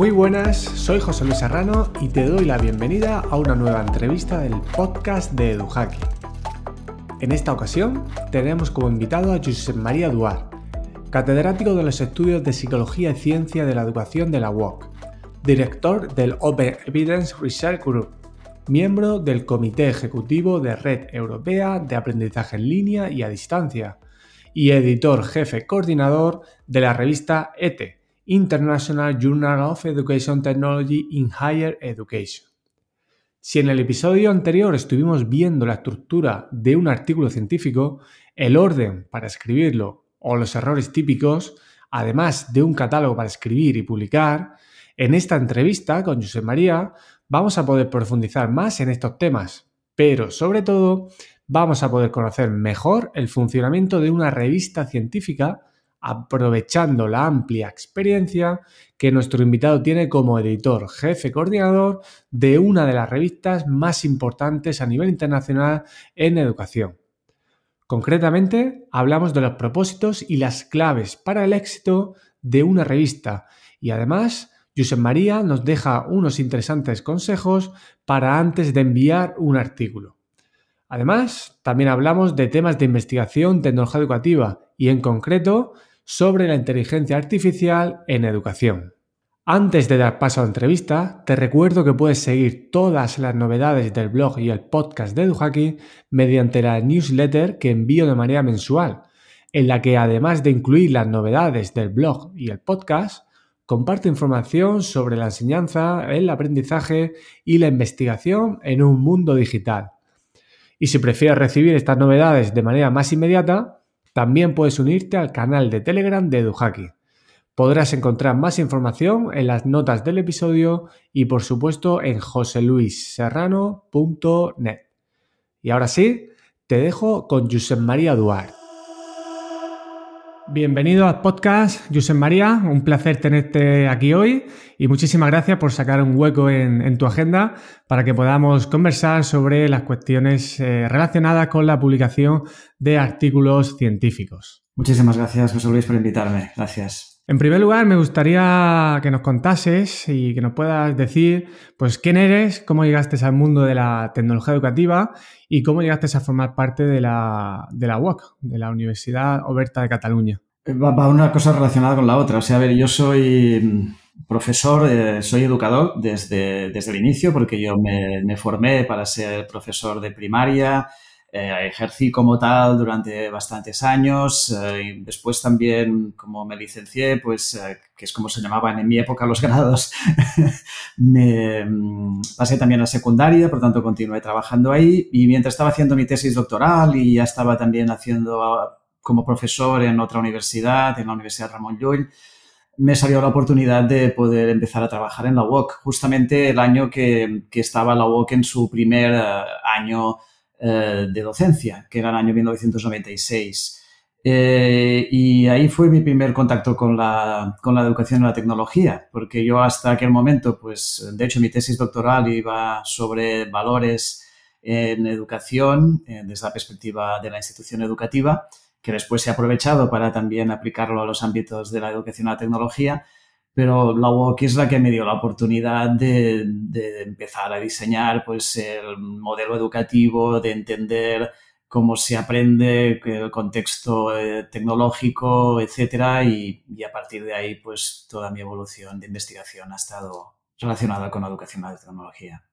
Muy buenas, soy José Luis Serrano y te doy la bienvenida a una nueva entrevista del podcast de EduHacky. En esta ocasión tenemos como invitado a Josep María Duar, catedrático de los estudios de Psicología y Ciencia de la Educación de la UOC, director del Open Evidence Research Group, miembro del Comité Ejecutivo de Red Europea de Aprendizaje en Línea y a Distancia, y editor jefe coordinador de la revista ETE, International Journal of Education Technology in Higher Education. Si en el episodio anterior estuvimos viendo la estructura de un artículo científico, el orden para escribirlo o los errores típicos, además de un catálogo para escribir y publicar, en esta entrevista con José María vamos a poder profundizar más en estos temas, pero sobre todo vamos a poder conocer mejor el funcionamiento de una revista científica aprovechando la amplia experiencia que nuestro invitado tiene como editor jefe coordinador de una de las revistas más importantes a nivel internacional en educación. Concretamente, hablamos de los propósitos y las claves para el éxito de una revista y además Josep María nos deja unos interesantes consejos para antes de enviar un artículo. Además, también hablamos de temas de investigación tecnología educativa y en concreto sobre la inteligencia artificial en educación. Antes de dar paso a la entrevista, te recuerdo que puedes seguir todas las novedades del blog y el podcast de EduHacky mediante la newsletter que envío de manera mensual, en la que además de incluir las novedades del blog y el podcast, comparto información sobre la enseñanza, el aprendizaje y la investigación en un mundo digital. Y si prefieres recibir estas novedades de manera más inmediata, también puedes unirte al canal de Telegram de EduHacky. Podrás encontrar más información en las notas del episodio y por supuesto en joseluisserrano.net. Y ahora sí, te dejo con Josep María Duarte. Bienvenido al podcast, Josep María. Un placer tenerte aquí hoy y muchísimas gracias por sacar un hueco en, tu agenda para que podamos conversar sobre las cuestiones eh, relacionadas con la publicación de artículos científicos. Muchísimas gracias, José Luis, por invitarme. Gracias. En primer lugar, me gustaría que nos contases y que nos puedas decir, pues, quién eres, cómo llegaste al mundo de la tecnología educativa y cómo llegaste a formar parte de la, de la de la Universidad Oberta de Cataluña. Eh, va, una cosa relacionada con la otra. O sea, a ver, yo soy mm, profesor, eh, soy educador desde, desde el inicio, porque yo me formé para ser profesor de primaria, eh, ejercí como tal durante bastantes años eh, y después también como me licencié, pues eh, que es como se llamaban en mi época los grados, me mm, pasé también a secundaria, por tanto continué trabajando ahí. Y mientras estaba haciendo mi tesis doctoral y ya estaba también haciendo ah, como profesor en otra universidad, en la Universidad Ramón Llull, me salió la oportunidad de poder empezar a trabajar en la UOC, justamente el año que, que estaba la UOC en su primer año eh, de docencia, que era el año 1996. Eh, y ahí fue mi primer contacto con la, con la educación y la tecnología, porque yo hasta aquel momento, pues de hecho mi tesis doctoral iba sobre valores en educación eh, desde la perspectiva de la institución educativa, que después se ha aprovechado para también aplicarlo a los ámbitos de la educación y la tecnología pero la UOC es la que me dio la oportunidad de, empezar a diseñar pues, el modelo educativo, de entender cómo se aprende, el contexto eh, tecnológico, etcétera, y, a partir de ahí, pues toda mi evolución de investigación ha estado relacionada con la educación y la tecnología.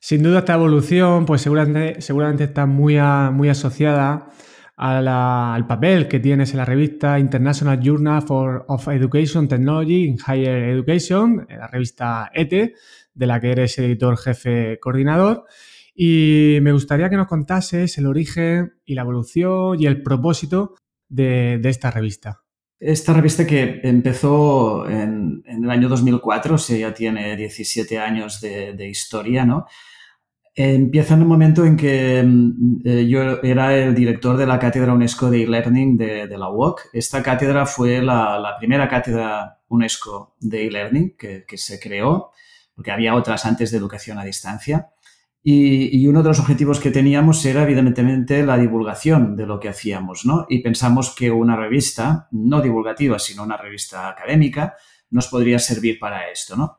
Sin duda esta evolución, pues seguramente, seguramente está muy, muy asociada al papel que tienes en la revista International Journal for, of Education Technology in Higher Education, la revista ETE, de la que eres editor jefe coordinador. Y me gustaría que nos contases el origen y la evolución y el propósito de, esta revista. Esta revista que empezó en, el año 2004, o sea, ya tiene 17 años de, de historia, ¿no? Empieza en el momento en que mm, eh, yo era el director de la cátedra UNESCO de e-learning de, la UOC. Esta cátedra fue la, primera cátedra UNESCO de e-learning que, se creó, porque había otras antes de educación a distancia. Y, uno de los objetivos que teníamos era, evidentemente, la divulgación de lo que hacíamos, ¿no? Y pensamos que una revista, no divulgativa, sino una revista académica, nos podría servir para esto, ¿no?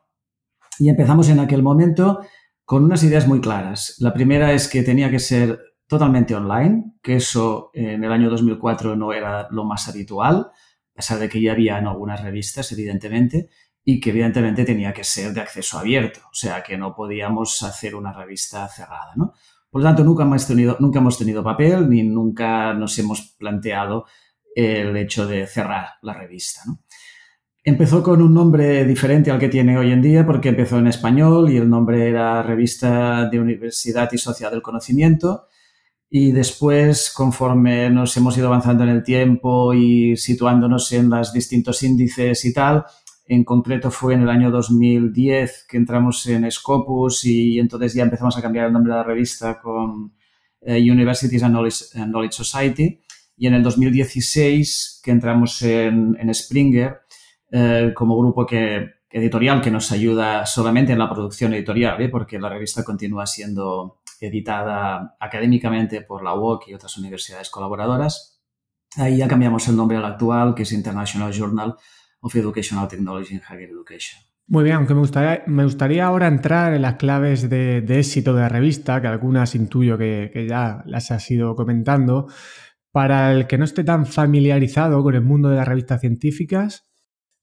Y empezamos en aquel momento con unas ideas muy claras. La primera es que tenía que ser totalmente online, que eso en el año 2004 no era lo más habitual, a pesar de que ya había en algunas revistas, evidentemente, y que evidentemente tenía que ser de acceso abierto, o sea que no podíamos hacer una revista cerrada, ¿no? Por lo tanto, nunca hemos tenido, nunca hemos tenido papel ni nunca nos hemos planteado el hecho de cerrar la revista, ¿no? Empezó con un nombre diferente al que tiene hoy en día porque empezó en español y el nombre era Revista de Universidad y Sociedad del Conocimiento. Y después, conforme nos hemos ido avanzando en el tiempo y situándonos en los distintos índices y tal, en concreto fue en el año 2010 que entramos en Scopus y entonces ya empezamos a cambiar el nombre de la revista con eh, Universities and Knowledge, Society. Y en el 2016 que entramos en, en Springer eh, como grupo que, editorial que nos ayuda solamente en la producción editorial, ¿eh? porque la revista continúa siendo editada académicamente por la UOC y otras universidades colaboradoras. Ahí ya cambiamos el nombre al actual, que es International Journal of Educational Technology in Higher Education. Muy bien, aunque me gustaría, me gustaría ahora entrar en las claves de, éxito de la revista, que algunas intuyo que, que, ya las has ido comentando. Para el que no esté tan familiarizado con el mundo de las revistas científicas,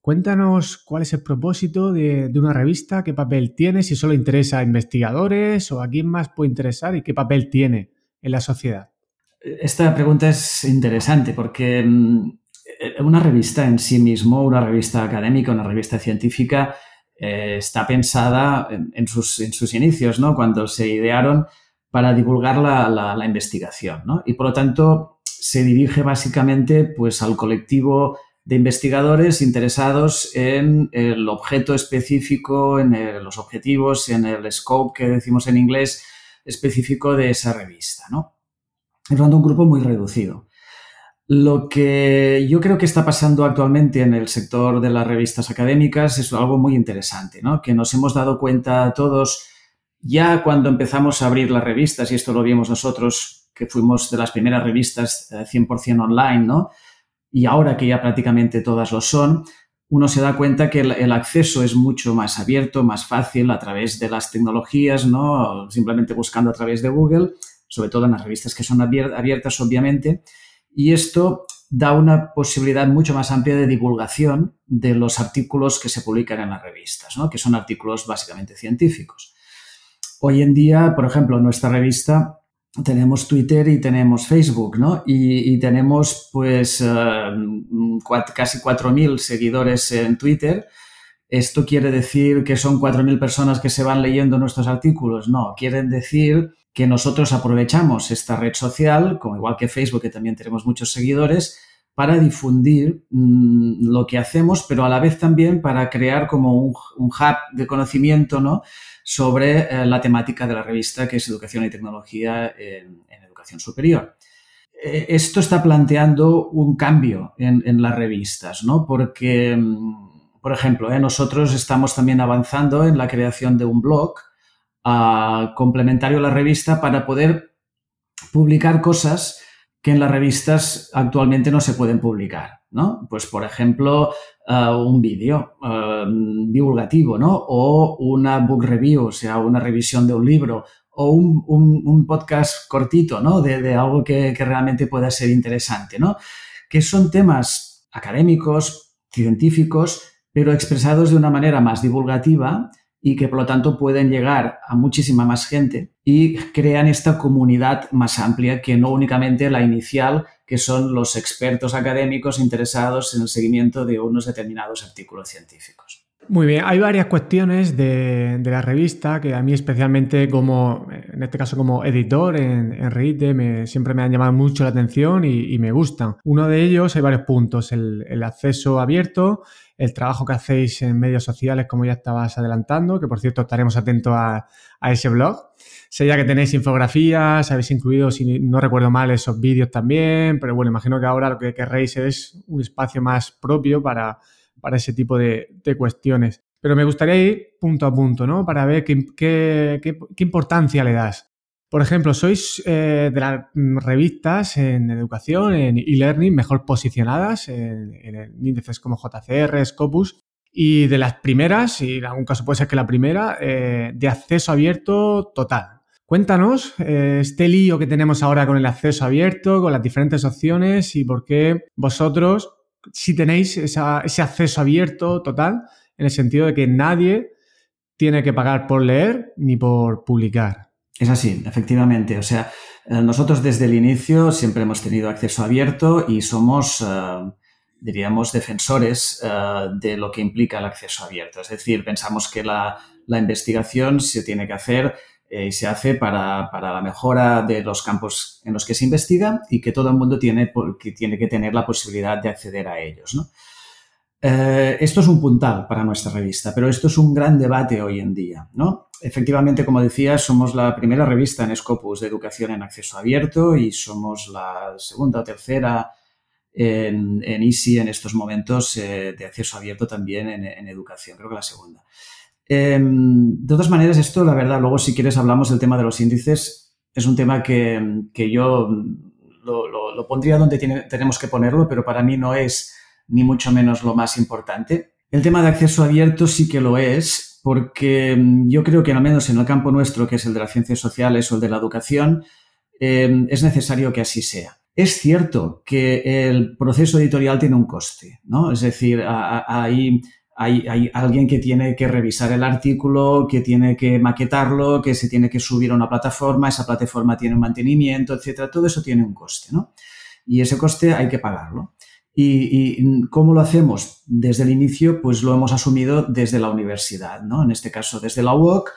Cuéntanos cuál es el propósito de, una revista, qué papel tiene, si solo interesa a investigadores o a quién más puede interesar y qué papel tiene en la sociedad. Esta pregunta es interesante porque mm, una revista en sí mismo, una revista académica, una revista científica, eh, está pensada en, sus, inicios, ¿no? cuando se idearon para divulgar la, investigación. Y por lo tanto se dirige básicamente pues, al colectivo de investigadores interesados en el objeto específico, en los objetivos, en el scope que decimos en inglés específico de esa revista, ¿no? Es un grupo muy reducido. Lo que yo creo que está pasando actualmente en el sector de las revistas académicas es algo muy interesante, ¿no? Que nos hemos dado cuenta todos ya cuando empezamos a abrir las revistas, y esto lo vimos nosotros, que fuimos de las primeras revistas 100% eh, online, ¿no? Y ahora que ya prácticamente todas lo son, uno se da cuenta que el, acceso es mucho más abierto, más fácil a través de las tecnologías, ¿no? Simplemente buscando a través de Google, sobre todo en las revistas que son abiertas, obviamente. Y esto da una posibilidad mucho más amplia de divulgación de los artículos que se publican en las revistas, ¿no? que son artículos básicamente científicos. Hoy en día, por ejemplo, nuestra revista tenemos Twitter y tenemos Facebook, ¿no? Y, tenemos pues eh, casi 4.000 seguidores en Twitter. ¿Esto quiere decir que son 4.000 personas que se van leyendo nuestros artículos? No, quieren decir que nosotros aprovechamos esta red social, como igual que Facebook, que también tenemos muchos seguidores, para difundir mm, lo que hacemos, pero a la vez también para crear como un hub de conocimiento, ¿no? Sobre eh, la temática de la revista, que es Educación y Tecnología en, Educación Superior. Eh, esto está planteando un cambio en, las revistas, ¿no? Porque, mm, por ejemplo, eh, nosotros estamos también avanzando en la creación de un blog ah, complementario a la revista para poder publicar cosas que en las revistas actualmente no se pueden publicar, ¿no? Pues, por ejemplo, un vídeo eh, divulgativo, ¿no? O una book review, o sea, una revisión de un libro, o un, podcast cortito, ¿no? De, algo que, que, realmente pueda ser interesante, ¿no? Que son temas académicos, científicos, pero expresados de una manera más divulgativa y que por lo tanto pueden llegar a muchísima más gente y crean esta comunidad más amplia que no únicamente la inicial, que son los expertos académicos interesados en el seguimiento de unos determinados artículos científicos. Muy bien, hay varias cuestiones de, la revista que a mí especialmente como, en este caso como editor en, en me, siempre me han llamado mucho la atención y, me gustan. Uno de ellos hay varios puntos, el acceso abierto, el trabajo que hacéis en medios sociales, como ya estabas adelantando, que por cierto estaremos atentos a, ese blog. Sé ya que tenéis infografías, habéis incluido, si no recuerdo mal, esos vídeos también, pero bueno, imagino que ahora lo que querréis es un espacio más propio para ese tipo de, cuestiones. Pero me gustaría ir punto a punto, ¿no? Para ver qué, importancia le das por ejemplo, sois eh, de las revistas en educación, en e-learning, mejor posicionadas en, índices como JCR, Scopus. y de las primeras, y en algún caso puede ser que la primera, eh, de acceso abierto total. Cuéntanos eh, este lío que tenemos ahora con el acceso abierto, con las diferentes opciones y por qué vosotros si tenéis ese acceso abierto total, en el sentido de que nadie tiene que pagar por leer ni por publicar. Es así, efectivamente. O sea, eh, nosotros desde el inicio siempre hemos tenido acceso abierto y somos diríamos, defensores eh, de lo que implica el acceso abierto. Es decir, pensamos que la, investigación se tiene que hacer eh, y se hace para, la mejora de los campos en los que se investiga y que todo el mundo tiene que, tiene que tener la posibilidad de acceder a ellos. Eh, esto es un puntal para nuestra revista, pero esto es un gran debate hoy en día. ¿no? Efectivamente, como decía, somos la primera revista en Scopus de educación en acceso abierto y somos la segunda o tercera en, en Easy en estos momentos eh, de acceso abierto también en, educación, creo que la segunda. Em, de todas maneras, esto, la verdad, luego si quieres hablamos del tema de los índices, es un tema que, que yo lo, lo, pondría donde tenemos que ponerlo, pero para mí no es ni mucho menos lo más importante. El tema de acceso abierto sí que lo es, porque yo creo que al menos en el campo nuestro, que es el de las ciencias sociales o el de la educación, em, es necesario que así sea. Es cierto que el proceso editorial tiene un coste, ¿no? Es decir, hay, hay, alguien que tiene que revisar el artículo, que tiene que maquetarlo, que se tiene que subir a una plataforma, esa plataforma tiene un mantenimiento, etcétera. Todo eso tiene un coste, ¿no? Y ese coste hay que pagarlo. ¿Y, ¿Y, cómo lo hacemos? Desde el inicio, pues lo hemos asumido desde la universidad, ¿no? En este caso, desde la UOC.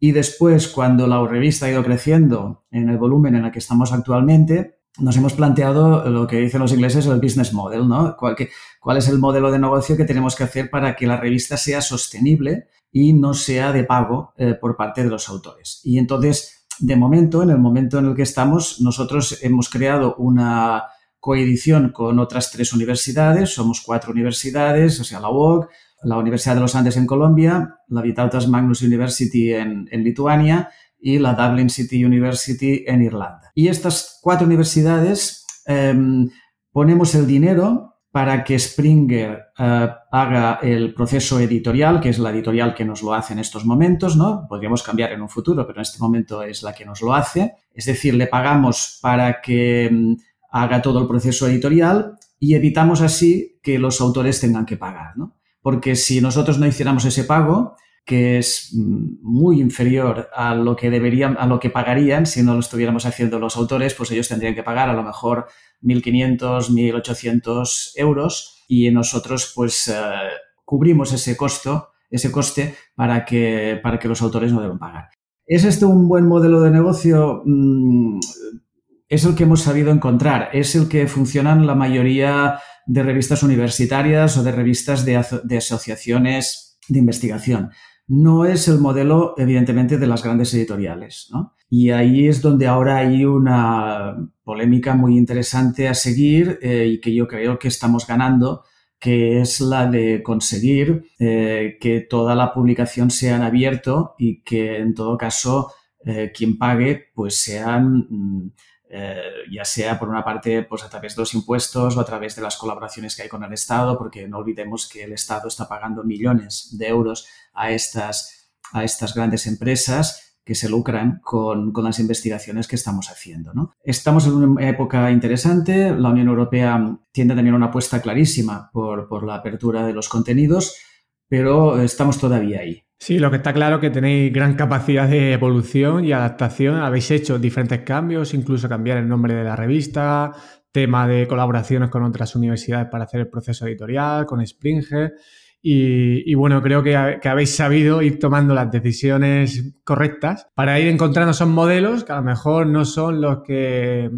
Y después, cuando la revista ha ido creciendo en el volumen en el que estamos actualmente, nos hemos planteado lo que dicen los ingleses el business model, ¿no? ¿Cuál, ¿Cuál, es el modelo de negocio que tenemos que hacer para que la revista sea sostenible y no sea de pago eh, por parte de los autores? Y entonces, de momento, en el momento en el que estamos, nosotros hemos creado una coedición con otras tres universidades, somos cuatro universidades, o sea, la UOC, la Universidad de los Andes en Colombia, la Vitautas Magnus University en, en Lituania y la Dublin City University en Irlanda. Y estas cuatro universidades em, ponemos el dinero para que Springer eh, haga el proceso editorial, que es la editorial que nos lo hace en estos momentos, ¿no? Podríamos cambiar en un futuro, pero en este momento es la que nos lo hace. Es decir, le pagamos para que em, haga todo el proceso editorial y evitamos así que los autores tengan que pagar, ¿no? Porque si nosotros no hiciéramos ese pago, que es mm, muy inferior a lo que deberían, a lo que pagarían si no lo estuviéramos haciendo los autores, pues ellos tendrían que pagar a lo mejor 1.500, 1.800 euros y nosotros pues eh, cubrimos ese costo, ese coste para que, para que los autores no deban pagar. ¿Es este un buen modelo de negocio? Mm, es el que hemos sabido encontrar, es el que funcionan la mayoría de revistas universitarias o de revistas de, de asociaciones de investigación no es el modelo, evidentemente, de las grandes editoriales. ¿no? Y ahí es donde ahora hay una polémica muy interesante a seguir eh, y que yo creo que estamos ganando, que es la de conseguir eh, que toda la publicación sea en abierto y que en todo caso eh, quien pague pues sean mm, ya sea por una parte pues a través de los impuestos o a través de las colaboraciones que hay con el Estado, porque no olvidemos que el Estado está pagando millones de euros a estas, a estas grandes empresas que se lucran con, las investigaciones que estamos haciendo. ¿no? Estamos en una época interesante, la Unión Europea tiene también una apuesta clarísima por, por la apertura de los contenidos, pero estamos todavía ahí. Sí, lo que está claro es que tenéis gran capacidad de evolución y adaptación. Habéis hecho diferentes cambios, incluso cambiar el nombre de la revista, tema de colaboraciones con otras universidades para hacer el proceso editorial, con Springer. Y, bueno, creo que, habéis sabido ir tomando las decisiones correctas para ir encontrando esos modelos que a lo mejor no son los que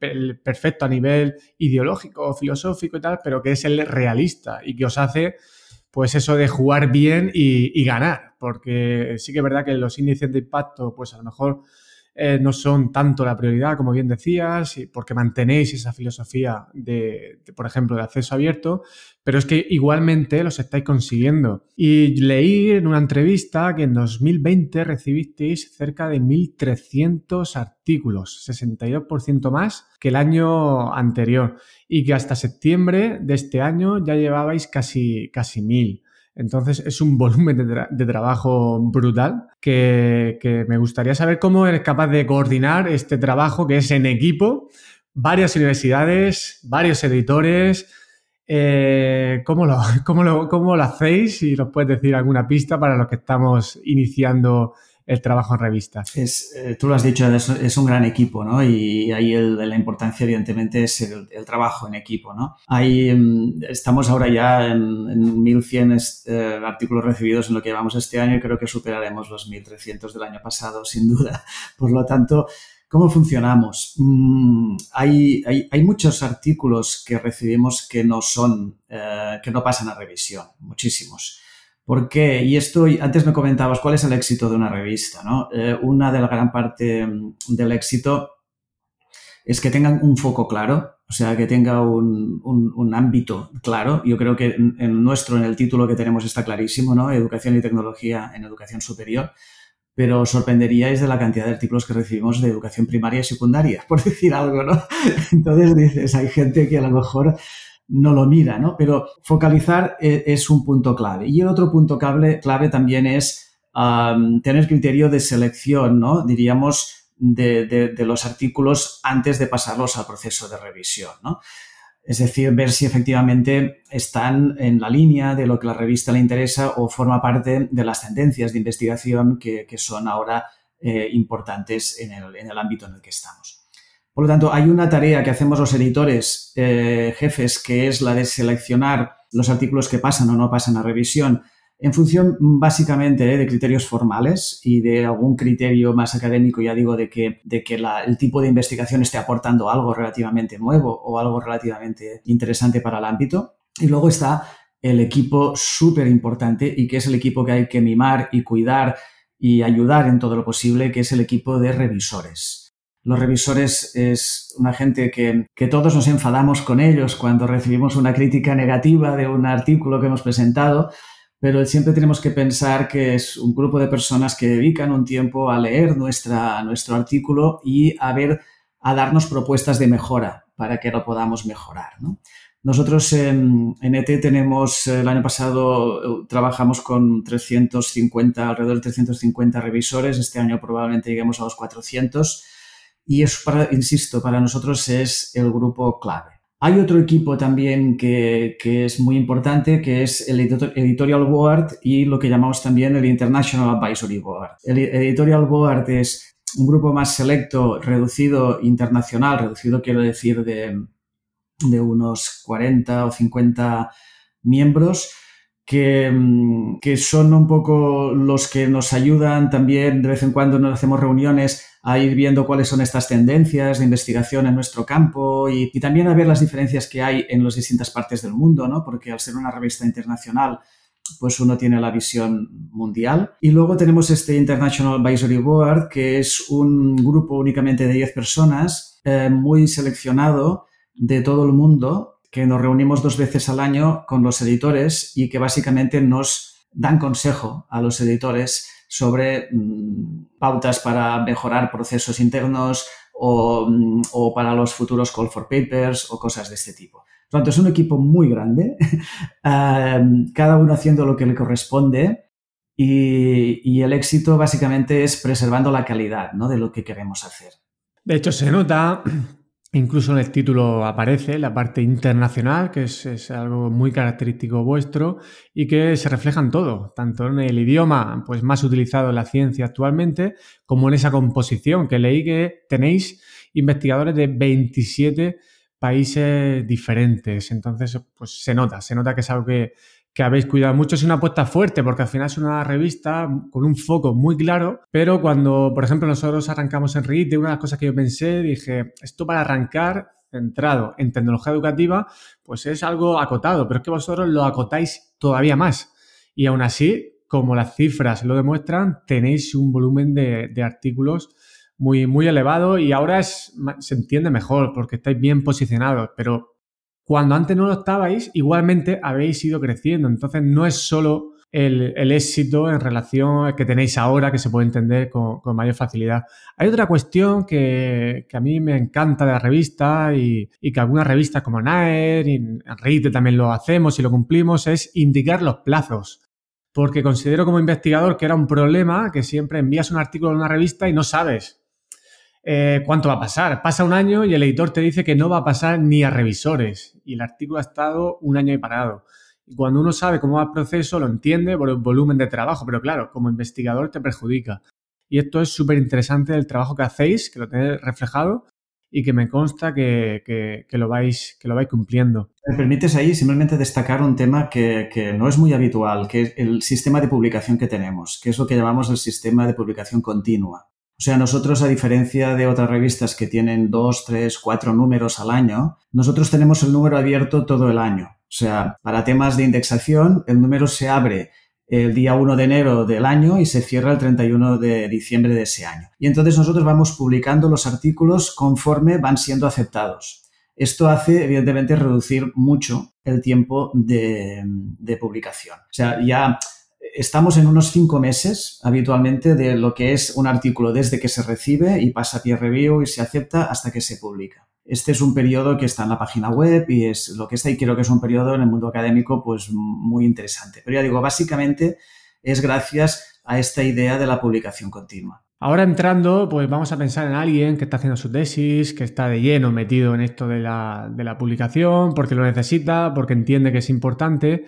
el, perfecto a nivel ideológico o filosófico y tal, pero que es el realista y que os hace pues eso de jugar bien y, y ganar, porque sí que es verdad que los índices de impacto pues a lo mejor eh, no son tanto la prioridad, como bien decías, porque mantenéis esa filosofía de, por ejemplo, de acceso abierto, pero es que igualmente los estáis consiguiendo. Y leí en una entrevista que en 2020 recibisteis cerca de 1.300 artículos, 62% más que el año anterior, y que hasta septiembre de este año ya llevabais casi, casi 1.000. Entonces es un volumen de, trabajo brutal que, me gustaría saber cómo eres capaz de coordinar este trabajo que es en equipo, varias universidades, varios editores. Eh, ¿cómo, lo, cómo, ¿Cómo lo hacéis? Si nos puedes decir alguna pista para los que estamos iniciando el trabajo en revista. Es, eh, tú lo has dicho, es, un gran equipo, ¿no? Y ahí la importancia, evidentemente, es el, trabajo en equipo, ¿no? Ahí mm, estamos ahora ya en, 1.100 eh, artículos recibidos en lo que llevamos este año y creo que superaremos los 1.300 del año pasado, sin duda. Por lo tanto, ¿Cómo funcionamos? Mm, hay, hay, muchos artículos que recibimos que no son, eh, que no pasan a revisión, muchísimos. ¿Por qué? Y esto, antes me comentabas, ¿cuál es el éxito de una revista? ¿no? Eh, una de la gran parte mm, del éxito es que tengan un foco claro, o sea, que tenga un, un, ámbito claro. Yo creo que en, nuestro, en el título que tenemos está clarísimo, ¿no? Educación y tecnología en educación superior. Pero sorprenderíais de la cantidad de artículos que recibimos de educación primaria y secundaria, por decir algo, ¿no? Entonces dices, hay gente que a lo mejor no lo mira, ¿no? Pero focalizar e, es un punto clave. Y el otro punto clave, clave también es tener criterio de selección, ¿no? Diríamos, de, los artículos antes de pasarlos al proceso de revisión, ¿no? Es decir, ver si efectivamente están en la línea de lo que la revista le interesa o forma parte de las tendencias de investigación que, son ahora eh, importantes en el ámbito en el que estamos. Por lo tanto, hay una tarea que hacemos los editores eh, jefes, que es la de seleccionar los artículos que pasan o no pasan a revisión en función básicamente eh, de criterios formales y de algún criterio más académico, ya digo, de que, de que el tipo de investigación esté aportando algo relativamente nuevo o algo relativamente interesante para el ámbito. Y luego está el equipo súper importante y que es el equipo que hay que mimar y cuidar y ayudar en todo lo posible, que es el equipo de revisores. Los revisores es una gente que, todos nos enfadamos con ellos cuando recibimos una crítica negativa de un artículo que hemos presentado, pero siempre tenemos que pensar que es un grupo de personas que dedican un tiempo a leer nuestra, nuestro artículo y a ver, a darnos propuestas de mejora para que lo podamos mejorar. Nosotros en, en, ET tenemos, el año pasado trabajamos con 350, alrededor de 350 revisores, este año probablemente lleguemos a los 400 y eso, para, insisto, para nosotros es el grupo clave. Hay otro equipo también que, que, es muy importante, que es el Editorial Board y lo que llamamos también el International Advisory Board. El Editorial Board es un grupo más selecto, reducido, internacional, reducido quiero decir de, de unos 40 o 50 miembros, que, que, son un poco los que nos ayudan también, de vez en cuando nos hacemos reuniones a ir viendo cuáles son estas tendencias de investigación en nuestro campo y, también a ver las diferencias que hay en las distintas partes del mundo, ¿no? Porque al ser una revista internacional, pues uno tiene la visión mundial. Y luego tenemos este International Advisory Board, que es un grupo únicamente de 10 personas, eh, muy seleccionado de todo el mundo, que nos reunimos dos veces al año con los editores y que básicamente nos dan consejo a los editores sobre mm, pautas para mejorar procesos internos mm, o, para los futuros call for papers o cosas de este tipo. Por tanto, es un equipo muy grande, em, cada uno haciendo lo que le corresponde y, y, el éxito básicamente es preservando la calidad ¿no? de lo que queremos hacer. De hecho, se nota Incluso en el título aparece la parte internacional, que es, algo muy característico vuestro y que se refleja en todo, tanto en el idioma pues, más utilizado en la ciencia actualmente, como en esa composición que leí que tenéis investigadores de 27 países diferentes. Entonces, pues se nota, se nota que es algo que, que habéis cuidado mucho. Es una apuesta fuerte porque al final es una revista con un foco muy claro, pero cuando, por ejemplo, nosotros arrancamos en RIT, una de las cosas que yo pensé, dije, esto para arrancar centrado en tecnología educativa, pues es algo acotado, pero es que vosotros lo acotáis todavía más. Y aún así, como las cifras lo demuestran, tenéis un volumen de, de artículos muy, muy elevado y ahora se entiende mejor porque estáis bien posicionados, pero cuando antes no lo estabais, igualmente habéis ido creciendo. Entonces no es solo el, éxito en relación al que tenéis ahora, que se puede entender con, mayor facilidad. Hay otra cuestión que, a mí me encanta de la revista y, que algunas revistas como Naer y Enrique también lo hacemos y lo cumplimos, es indicar los plazos. Porque considero como investigador que era un problema que siempre envías un artículo en una revista y no sabes eh, cuánto va a pasar. Pasa un año y el editor te dice que no va a pasar ni a revisores y el artículo ha estado un año y parado. Y cuando uno sabe cómo va el proceso, lo entiende por el volumen de trabajo, pero claro, como investigador te perjudica. Y esto es súper interesante el trabajo que hacéis, que lo tenéis reflejado y que me consta que, lo, vais, que lo vais cumpliendo. Me permites ahí simplemente destacar un tema que, que, no es muy habitual, que es el sistema de publicación que tenemos, que es lo que llamamos el sistema de publicación continua. O sea, nosotros, a diferencia de otras revistas que tienen dos, tres, cuatro números al año, nosotros tenemos el número abierto todo el año. O sea, para temas de indexación, el número se abre el día 1 de enero del año y se cierra el 31 de diciembre de ese año. Y entonces nosotros vamos publicando los artículos conforme van siendo aceptados. Esto hace, evidentemente, reducir mucho el tiempo de, de publicación. O sea, ya estamos en unos cinco meses habitualmente de lo que es un artículo desde que se recibe y pasa a peer review y se acepta hasta que se publica. Este es un periodo que está en la página web y es lo que está y creo que es un periodo en el mundo académico pues muy interesante. Pero ya digo, básicamente es gracias a esta idea de la publicación continua. Ahora entrando, pues vamos a pensar en alguien que está haciendo su tesis, que está de lleno metido en esto de la, de la publicación, porque lo necesita, porque entiende que es importante.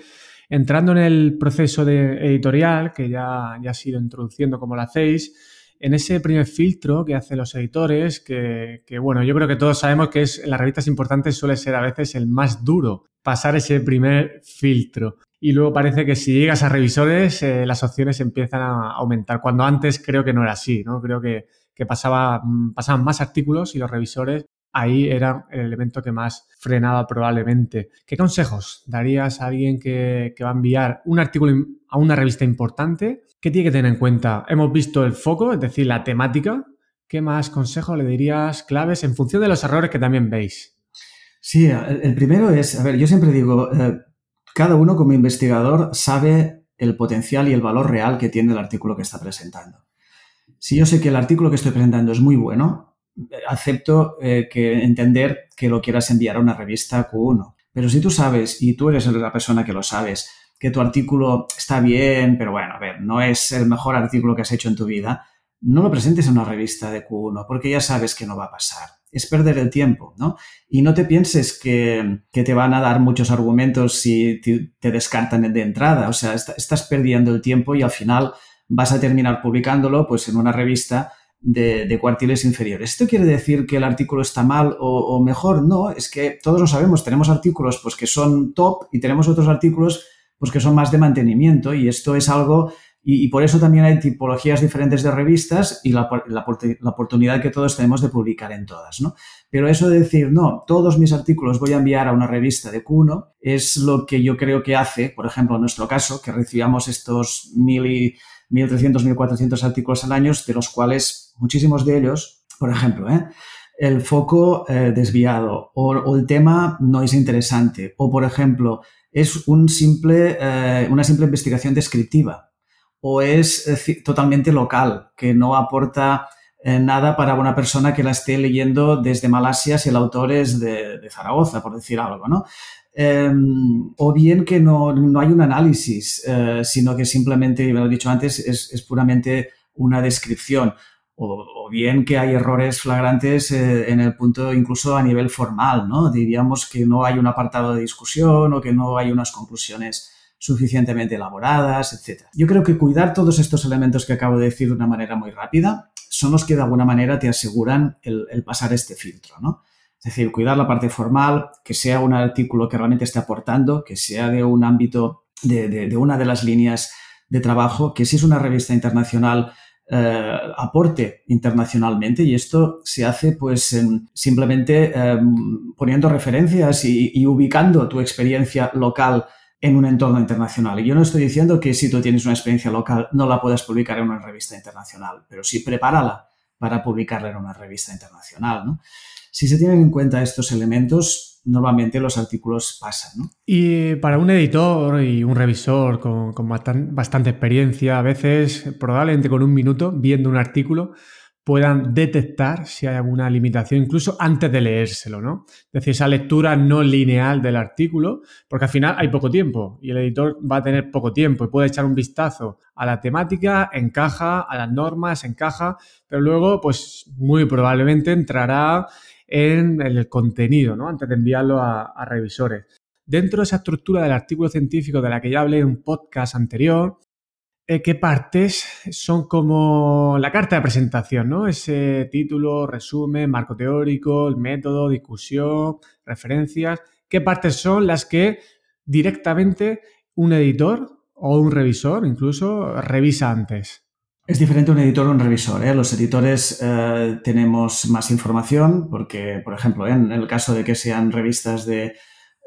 Entrando en el proceso de editorial, que ya, ya ha sido introduciendo como lo hacéis, en ese primer filtro que hacen los editores, que, bueno, yo creo que todos sabemos que es, en las revistas importantes suele ser a veces el más duro, pasar ese primer filtro. Y luego parece que si llegas a revisores, eh, las opciones empiezan a aumentar, cuando antes creo que no era así, ¿no? Creo que, que pasaba, mm, pasaban más artículos y los revisores ahí era el elemento que más frenaba probablemente. ¿Qué consejos darías a alguien que, va a enviar un artículo a una revista importante ¿Qué tiene que tener en cuenta? Hemos visto el foco, es decir, la temática. ¿Qué más consejos le dirías claves en función de los errores que también veis? Sí, el primero es, a ver, yo siempre digo, eh, cada uno como investigador sabe el potencial y el valor real que tiene el artículo que está presentando. Si yo sé que el artículo que estoy presentando es muy bueno, acepto eh, que entender que lo quieras enviar a una revista Q1. Pero si tú sabes, y tú eres la persona que lo sabes, que tu artículo está bien, pero bueno, a ver, no es el mejor artículo que has hecho en tu vida, no lo presentes en una revista de Q1 porque ya sabes que no va a pasar. Es perder el tiempo, ¿no? Y no te pienses que, te van a dar muchos argumentos si te, descartan de entrada. O sea, estás perdiendo el tiempo y al final vas a terminar publicándolo pues en una revista de, cuartiles inferiores. ¿Esto quiere decir que el artículo está mal o, mejor? No, es que todos lo sabemos. Tenemos artículos pues, que son top y tenemos otros artículos pues que son más de mantenimiento y esto es algo, y, por eso también hay tipologías diferentes de revistas y la, oportunidad que todos tenemos de publicar en todas, ¿no? Pero eso de decir, no, todos mis artículos voy a enviar a una revista de Q1 es lo que yo creo que hace, por ejemplo, en nuestro caso, que recibamos estos mil y 1.300, 1.400 artículos al año, de los cuales muchísimos de ellos, por ejemplo, ¿eh? el foco eh, desviado o, el tema no es interesante o, por ejemplo, es eh, una simple investigación descriptiva o es totalmente local, que no aporta nada para una persona que la esté leyendo desde Malasia si el autor es de, Zaragoza, por decir algo, ¿no? Em, o bien que no, hay un análisis, eh, sino que simplemente, me lo he dicho antes, es, es puramente una descripción o, bien que hay errores flagrantes eh, en el punto incluso a nivel formal, ¿no? Diríamos que no hay un apartado de discusión o que no hay unas conclusiones suficientemente elaboradas, etc. Yo creo que cuidar todos estos elementos que acabo de decir de una manera muy rápida son los que de alguna manera te aseguran el, pasar este filtro, ¿no? Es decir, cuidar la parte formal, que sea un artículo que realmente esté aportando, que sea de un ámbito, de, una de las líneas de trabajo, que si es una revista internacional, eh, aporte internacionalmente y esto se hace pues simplemente em, poniendo referencias y, ubicando tu experiencia local en un entorno internacional. Y yo no estoy diciendo que si tú tienes una experiencia local no la puedas publicar en una revista internacional, pero sí prepárala para publicarla en una revista internacional. Si se tienen en cuenta estos elementos, normalmente los artículos pasan. Y para un editor y un revisor con, con bastante experiencia, a veces, probablemente con un minuto, viendo un artículo, puedan detectar si hay alguna limitación, incluso antes de leérselo, ¿no? Es decir, esa lectura no lineal del artículo, porque al final hay poco tiempo y el editor va a tener poco tiempo y puede echar un vistazo a la temática, encaja, a las normas, encaja, pero luego, pues muy probablemente entrará en el contenido, ¿no? Antes de enviarlo a, revisores. Dentro de esa estructura del artículo científico de la que ya hablé en un podcast anterior, eh, qué partes son como la carta de presentación, ¿no? Ese título, resumen, marco teórico, el método, discusión, referencias. ¿Qué partes son las que directamente un editor o un revisor incluso revisa antes? Es diferente un editor o un revisor. ¿eh? Los editores eh, tenemos más información porque, por ejemplo, en el caso de que sean revistas de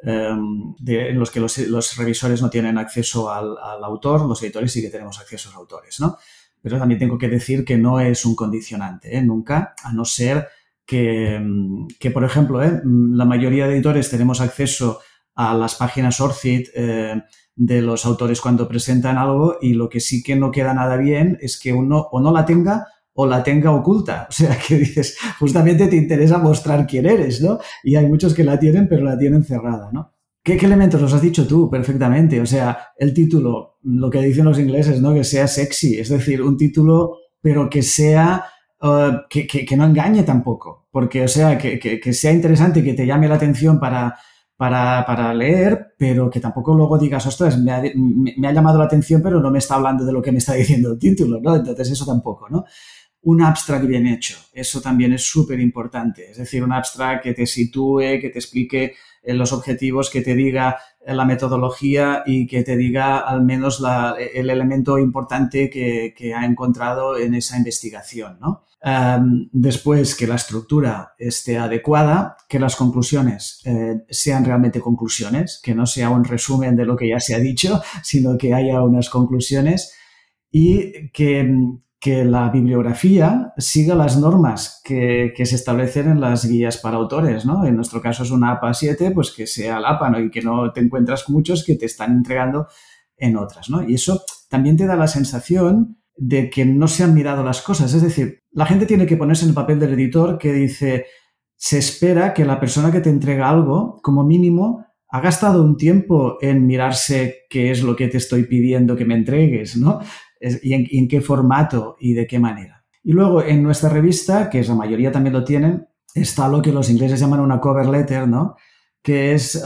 Em, en los que los, revisores no tienen acceso al, autor, los editores sí que tenemos acceso a los autores, ¿no? Pero también tengo que decir que no es un condicionante, ¿eh? nunca, a no ser que, em, que por ejemplo, la mayoría de editores tenemos acceso a las páginas ORCID de los autores cuando presentan algo y lo que sí que no queda nada bien es que uno o no la tenga o la tenga oculta. O sea, que dices, justamente te interesa mostrar quién eres, ¿no? Y hay muchos que la tienen, pero la tienen cerrada, ¿no? ¿Qué, elementos los has dicho tú perfectamente? O sea, el título, lo que dicen los ingleses, ¿no? Que sea sexy, es decir, un título, pero que sea, uh, que, que, no engañe tampoco, porque, o sea, que, que, sea interesante, que te llame la atención para, para, para, leer, pero que tampoco luego digas, ostras, me ha, me ha, llamado la atención, pero no me está hablando de lo que me está diciendo el título, ¿no? Entonces eso tampoco, ¿no? un abstract bien hecho. Eso también es súper importante. Es decir, un abstract que te sitúe, que te explique los objetivos, que te diga la metodología y que te diga al menos el elemento importante que, ha encontrado en esa investigación. después, que la estructura esté adecuada, que las conclusiones eh, sean realmente conclusiones, que no sea un resumen de lo que ya se ha dicho, sino que haya unas conclusiones y que, que la bibliografía siga las normas que, se establecen en las guías para autores, ¿no? En nuestro caso es una APA 7, pues que sea la APA, ¿no? Y que no te encuentras muchos que te están entregando en otras, ¿no? Y eso también te da la sensación de que no se han mirado las cosas. Es decir, la gente tiene que ponerse en el papel del editor que dice, se espera que la persona que te entrega algo, como mínimo, ha gastado un tiempo en mirarse qué es lo que te estoy pidiendo que me entregues, ¿no? Y en, qué formato y de qué manera. Y luego en nuestra revista, que es la mayoría también lo tienen, está lo que los ingleses llaman una cover letter, ¿no? Que es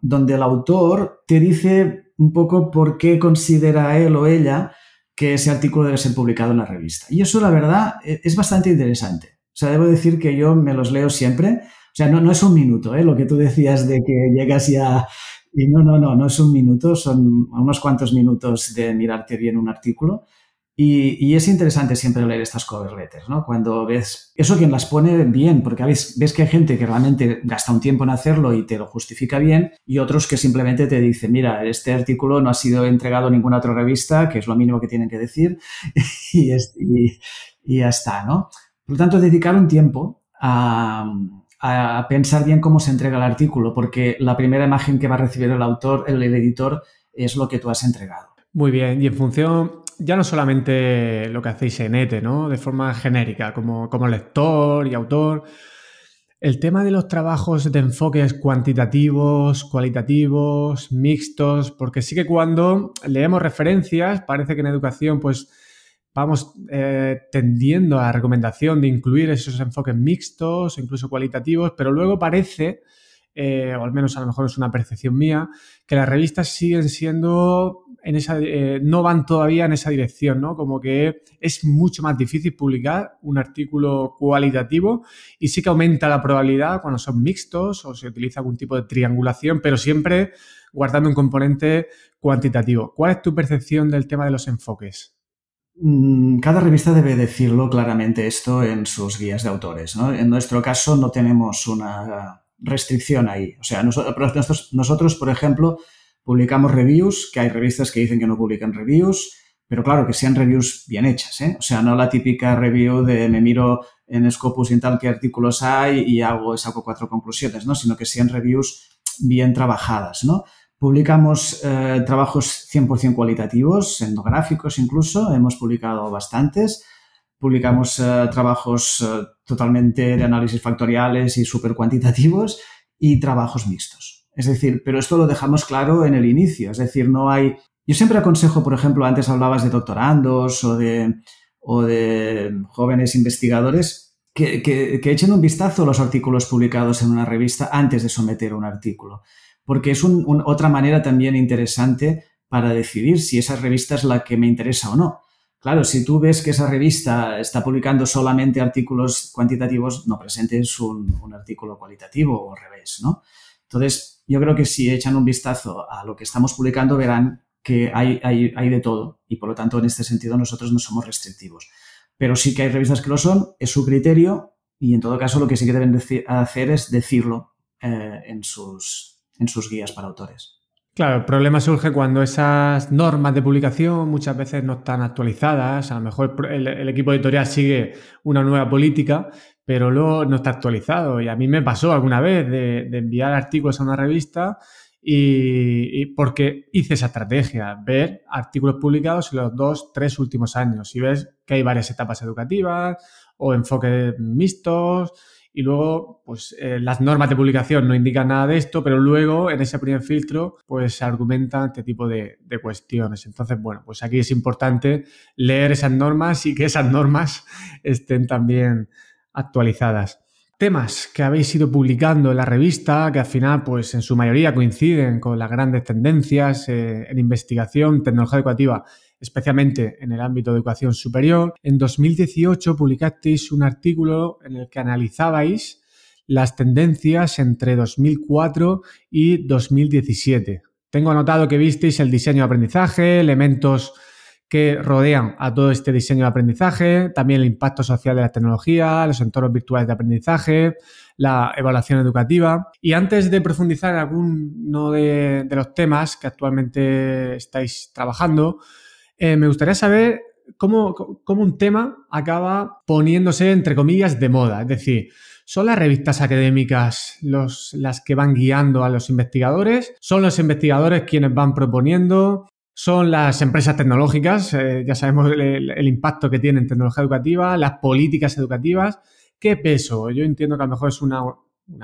donde el autor te dice un poco por qué considera él o ella que ese artículo debe ser publicado en la revista. Y eso, la verdad, e, es bastante interesante. O sea, debo decir que yo me los leo siempre. O sea, no, no es un minuto, ¿eh? Lo que tú decías de que llegas ya y no, no, no, no es un minuto, son unos cuantos minutos de mirarte bien un artículo. Y, y, es interesante siempre leer estas cover letters, ¿no? Cuando ves eso quien las pone bien, porque ves, ves que hay gente que realmente gasta un tiempo en hacerlo y te lo justifica bien, y otros que simplemente te dicen, mira, este artículo no ha sido entregado a ninguna otra revista, que es lo mínimo que tienen que decir, y, y, y ya está, ¿no? Por lo tanto, dedicar un tiempo a, a pensar bien cómo se entrega el artículo, porque la primera imagen que va a recibir el autor, el, editor, es lo que tú has entregado. Muy bien, y en función, ya no solamente lo que hacéis en ETE, ¿no? De forma genérica, como, como lector y autor, el tema de los trabajos de enfoques cuantitativos, cualitativos, mixtos, porque sí que cuando leemos referencias, parece que en educación, pues vamos eh, tendiendo a la recomendación de incluir esos enfoques mixtos, incluso cualitativos, pero luego parece, eh, o al menos a lo mejor es una percepción mía, que las revistas siguen siendo en esa, eh, no van todavía en esa dirección, ¿no? Como que es mucho más difícil publicar un artículo cualitativo y sí que aumenta la probabilidad cuando son mixtos o se utiliza algún tipo de triangulación, pero siempre guardando un componente cuantitativo. ¿Cuál es tu percepción del tema de los enfoques? Mm, cada revista debe decirlo claramente esto en sus guías de autores. En nuestro caso no tenemos una restricción ahí. O sea, nosotros, nosotros, por ejemplo, publicamos reviews, que hay revistas que dicen que no publican reviews, pero claro, que sean reviews bien hechas. ¿eh? O sea, no la típica review de me miro en Scopus y en tal qué artículos hay y hago, saco cuatro conclusiones, ¿no? Sino que sean reviews bien trabajadas, ¿no? Publicamos eh, trabajos 100% cualitativos, etnográficos incluso, hemos publicado bastantes. Publicamos eh, trabajos eh, totalmente de análisis factoriales y súper cuantitativos y trabajos mixtos. Es decir, pero esto lo dejamos claro en el inicio, es decir, no hay... Yo siempre aconsejo, por ejemplo, antes hablabas de doctorandos o de, o de jóvenes investigadores, que, que, echen un vistazo a los artículos publicados en una revista antes de someter un artículo, porque es otra manera también interesante para decidir si esa revista es la que me interesa o no. Claro, si tú ves que esa revista está publicando solamente artículos cuantitativos, no presentes un, artículo cualitativo o al revés, ¿no? Entonces, yo creo que si echan un vistazo a lo que estamos publicando, verán que hay, hay, hay, de todo y por lo tanto en este sentido nosotros no somos restrictivos. Pero sí que hay revistas que lo son, es su criterio y en todo caso lo que sí que deben hacer es decirlo eh, en, sus, en sus guías para autores. Claro, el problema surge cuando esas normas de publicación muchas veces no están actualizadas, a lo mejor el, equipo editorial sigue una nueva política, pero luego no está actualizado. Y a mí me pasó alguna vez de, enviar artículos a una revista y, porque hice esa estrategia, ver artículos publicados en los dos, tres últimos años y ves que hay varias etapas educativas o enfoques mixtos y luego pues eh, las normas de publicación no indican nada de esto, pero luego en ese primer filtro pues se argumentan este tipo de, de cuestiones. Entonces, bueno, pues aquí es importante leer esas normas y que esas normas estén también actualizadas temas que habéis ido publicando en la revista, que al final, pues en su mayoría coinciden con las grandes tendencias eh, en investigación, tecnología educativa, especialmente en el ámbito de educación superior. En 2018 publicasteis un artículo en el que analizabais las tendencias entre 2004 y 2017. Tengo anotado que visteis el diseño de aprendizaje, elementos que rodean a todo este diseño de aprendizaje, también el impacto social de la tecnología, los entornos virtuales de aprendizaje, la evaluación educativa. Y antes de profundizar en alguno de, los temas que actualmente estáis trabajando, eh, me gustaría saber cómo, un tema acaba poniéndose, entre comillas, de moda. Es decir, ¿Son las revistas académicas las que van guiando a los investigadores? ¿Son los investigadores quienes van proponiendo? Son las empresas tecnológicas, eh, ya sabemos el, impacto que tienen en tecnología educativa, las políticas educativas. ¿Qué peso? Yo entiendo que a lo mejor es una,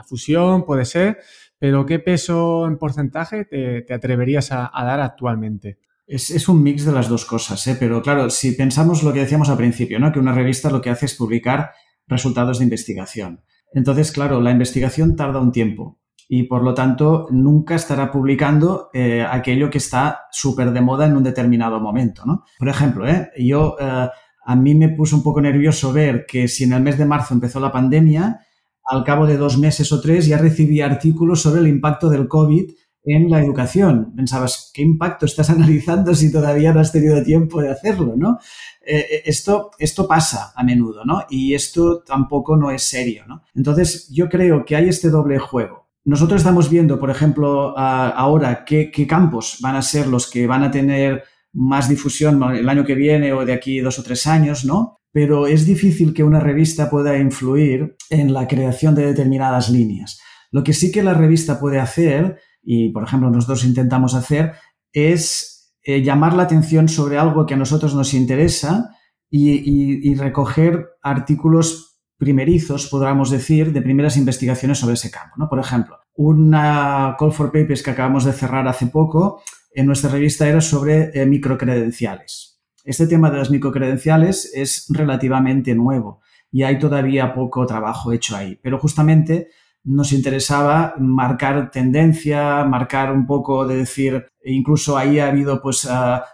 fusión, puede ser, pero ¿qué peso en porcentaje te, atreverías a, dar actualmente? Es, un mix de las dos cosas, ¿eh? pero claro, si pensamos lo que decíamos al principio, ¿no? que una revista lo que hace es publicar resultados de investigación. Entonces, claro, la investigación tarda un tiempo y por lo tanto nunca estará publicando eh, aquello que está súper de moda en un determinado momento. ¿no? Por ejemplo, ¿eh? yo eh, a mí me puso un poco nervioso ver que si en el mes de marzo empezó la pandemia, al cabo de dos meses o tres ya recibí artículos sobre el impacto del COVID en la educación. Pensabas, ¿qué impacto estás analizando si todavía no has tenido tiempo de hacerlo? ¿no? esto, esto pasa a menudo, ¿no? Y esto tampoco no es serio, ¿no? Entonces, yo creo que hay este doble juego nosotros estamos viendo, por ejemplo, ahora qué, campos van a ser los que van a tener más difusión el año que viene o de aquí dos o tres años, ¿no? Pero es difícil que una revista pueda influir en la creación de determinadas líneas. Lo que sí que la revista puede hacer, y por ejemplo nosotros intentamos hacer, es eh, llamar la atención sobre algo que a nosotros nos interesa y, y recoger artículos primerizos, podríamos decir, de primeras investigaciones sobre ese campo. ¿no? Por ejemplo, una call for papers que acabamos de cerrar hace poco en nuestra revista era sobre eh, microcredenciales. Este tema de las microcredenciales es relativamente nuevo y hay todavía poco trabajo hecho ahí, pero justamente nos interesaba marcar tendencia, marcar un poco de decir, incluso ahí ha habido pues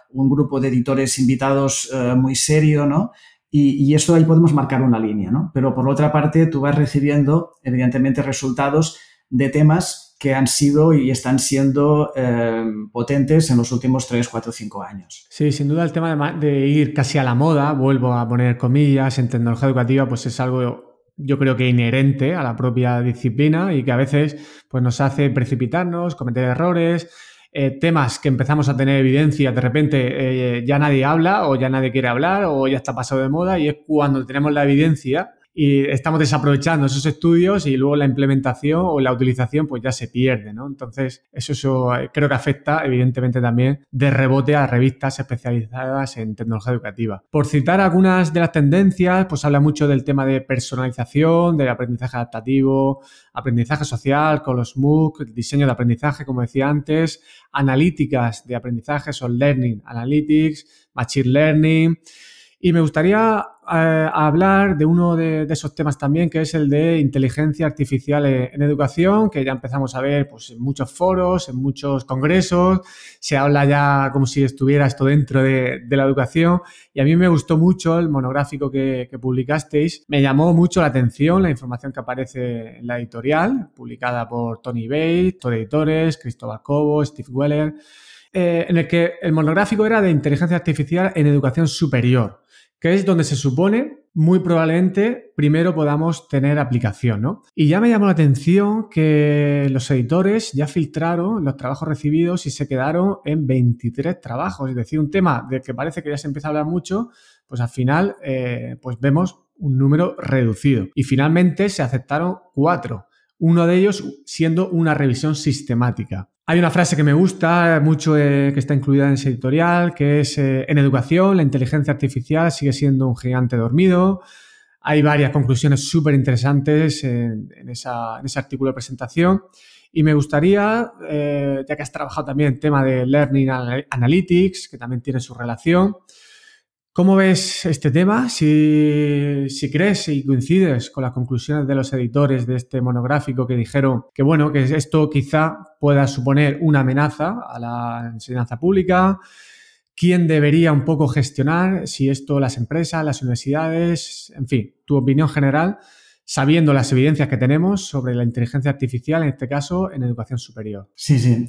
un grupo de editores invitados eh, muy serio, ¿no? Y, esto ahí podemos marcar una línea, ¿no? Pero por otra parte, tú vas recibiendo, evidentemente, resultados de temas que han sido y están siendo eh, potentes en los últimos 3, 4, 5 años. Sí, sin duda el tema de, ir casi a la moda, vuelvo a poner comillas, en tecnología educativa, pues es algo yo creo que inherente a la propia disciplina y que a veces pues, nos hace precipitarnos, cometer errores, eh, temas que empezamos a tener evidencia, de repente eh, ya nadie habla o ya nadie quiere hablar o ya está pasado de moda y es cuando tenemos la evidencia y estamos desaprovechando esos estudios y luego la implementación o la utilización pues ya se pierde, ¿no? Entonces, eso, eso eh, creo que afecta evidentemente también de rebote a revistas especializadas en tecnología educativa. Por citar algunas de las tendencias, pues habla mucho del tema de personalización, del aprendizaje adaptativo, aprendizaje social con los MOOC, diseño de aprendizaje, como decía antes, analíticas de aprendizaje, son learning analytics, machine learning, y me gustaría eh, hablar de uno de, esos temas también, que es el de inteligencia artificial en, educación, que ya empezamos a ver pues, en muchos foros, en muchos congresos, se habla ya como si estuviera esto dentro de, la educación. Y a mí me gustó mucho el monográfico que, publicasteis. Me llamó mucho la atención la información que aparece en la editorial, publicada por Tony Bates, Todd Editores, Cristóbal Cobo, Steve Weller. Eh, en el que el monográfico era de inteligencia artificial en educación superior que es donde se supone muy probablemente primero podamos tener aplicación, ¿no? Y ya me llamó la atención que los editores ya filtraron los trabajos recibidos y se quedaron en 23 trabajos, es decir, un tema del que parece que ya se empieza a hablar mucho, pues al final eh, pues vemos un número reducido. Y finalmente se aceptaron cuatro, uno de ellos siendo una revisión sistemática. Hay una frase que me gusta mucho eh, que está incluida en ese editorial, que es eh, en educación la inteligencia artificial sigue siendo un gigante dormido. Hay varias conclusiones súper interesantes en, ese artículo de presentación. Y me gustaría, eh, ya que has trabajado también en tema de Learning Analytics, que también tiene su relación, ¿Cómo ves este tema? Si, crees y coincides con las conclusiones de los editores de este monográfico que dijeron que, bueno, que esto quizá pueda suponer una amenaza a la enseñanza pública, quién debería un poco gestionar, si esto las empresas, las universidades, en fin, tu opinión general sabiendo las evidencias que tenemos sobre la inteligencia artificial, en este caso, en educación superior. Sí, sí.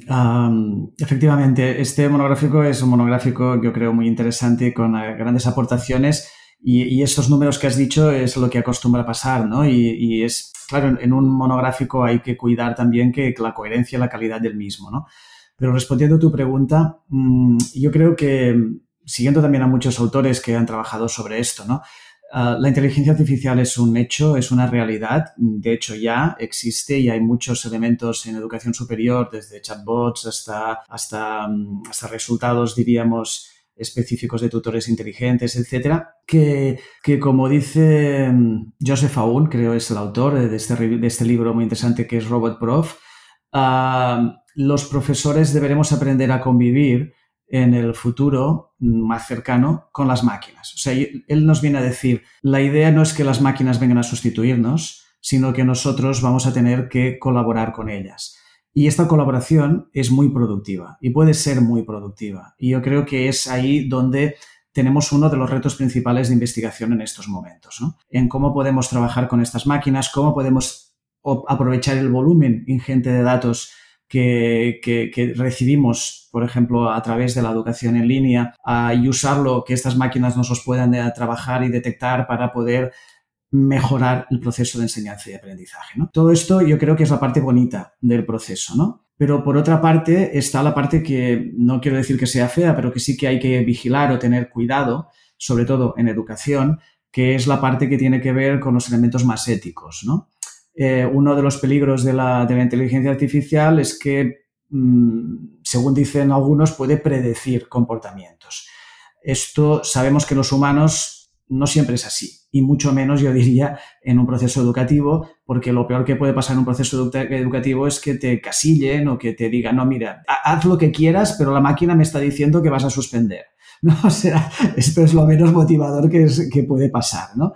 efectivamente, este monográfico es un monográfico, yo creo, muy interesante, con eh, grandes aportaciones. Y, estos números que has dicho es lo que acostumbra pasar, ¿no? Y, es, claro, en un monográfico hay que cuidar también que, la coherencia y la calidad del mismo, ¿no? Pero respondiendo a tu pregunta, mm, yo creo que, siguiendo también a muchos autores que han trabajado sobre esto, ¿no? Ah, la inteligencia artificial es un hecho, es una realidad. De hecho, ya existe y hay muchos elementos en educación superior, desde chatbots hasta, hasta, mm, hasta resultados, diríamos, específicos de tutores inteligentes, etcétera, que, que, como dice mm, Joseph Aoun, creo es el autor de este, de este libro muy interesante que es Robot Prof, ah, los profesores deberemos aprender a convivir en el futuro más cercano con las máquinas. O sea, él nos viene a decir, la idea no es que las máquinas vengan a sustituirnos, sino que nosotros vamos a tener que colaborar con ellas. Y esta colaboración es muy productiva y puede ser muy productiva. Y yo creo que es ahí donde tenemos uno de los retos principales de investigación en estos momentos, en cómo podemos trabajar con estas máquinas, cómo podemos aprovechar el volumen ingente de datos que, recibimos, por ejemplo, a través de la educación en línea y usarlo, que estas máquinas nos los puedan eh, trabajar y detectar para poder mejorar el proceso de enseñanza y aprendizaje. Todo esto yo creo que es la parte bonita del proceso, ¿no? Pero por otra parte está la parte que no quiero decir que sea fea, pero que sí que hay que vigilar o tener cuidado, sobre todo en educación, que es la parte que tiene que ver con los elementos más éticos, ¿no? Eh, uno de los peligros de la, inteligencia artificial es que, mm, según dicen algunos, puede predecir comportamientos. Esto sabemos que los humanos no siempre es así, y mucho menos, yo diría, en un proceso educativo, porque lo peor que puede pasar en un proceso educativo es que te casillen o que te digan, no, mira, haz lo que quieras, pero la máquina me está diciendo que vas a suspender. ¿No? O esto es lo menos motivador que, que puede pasar, ¿no?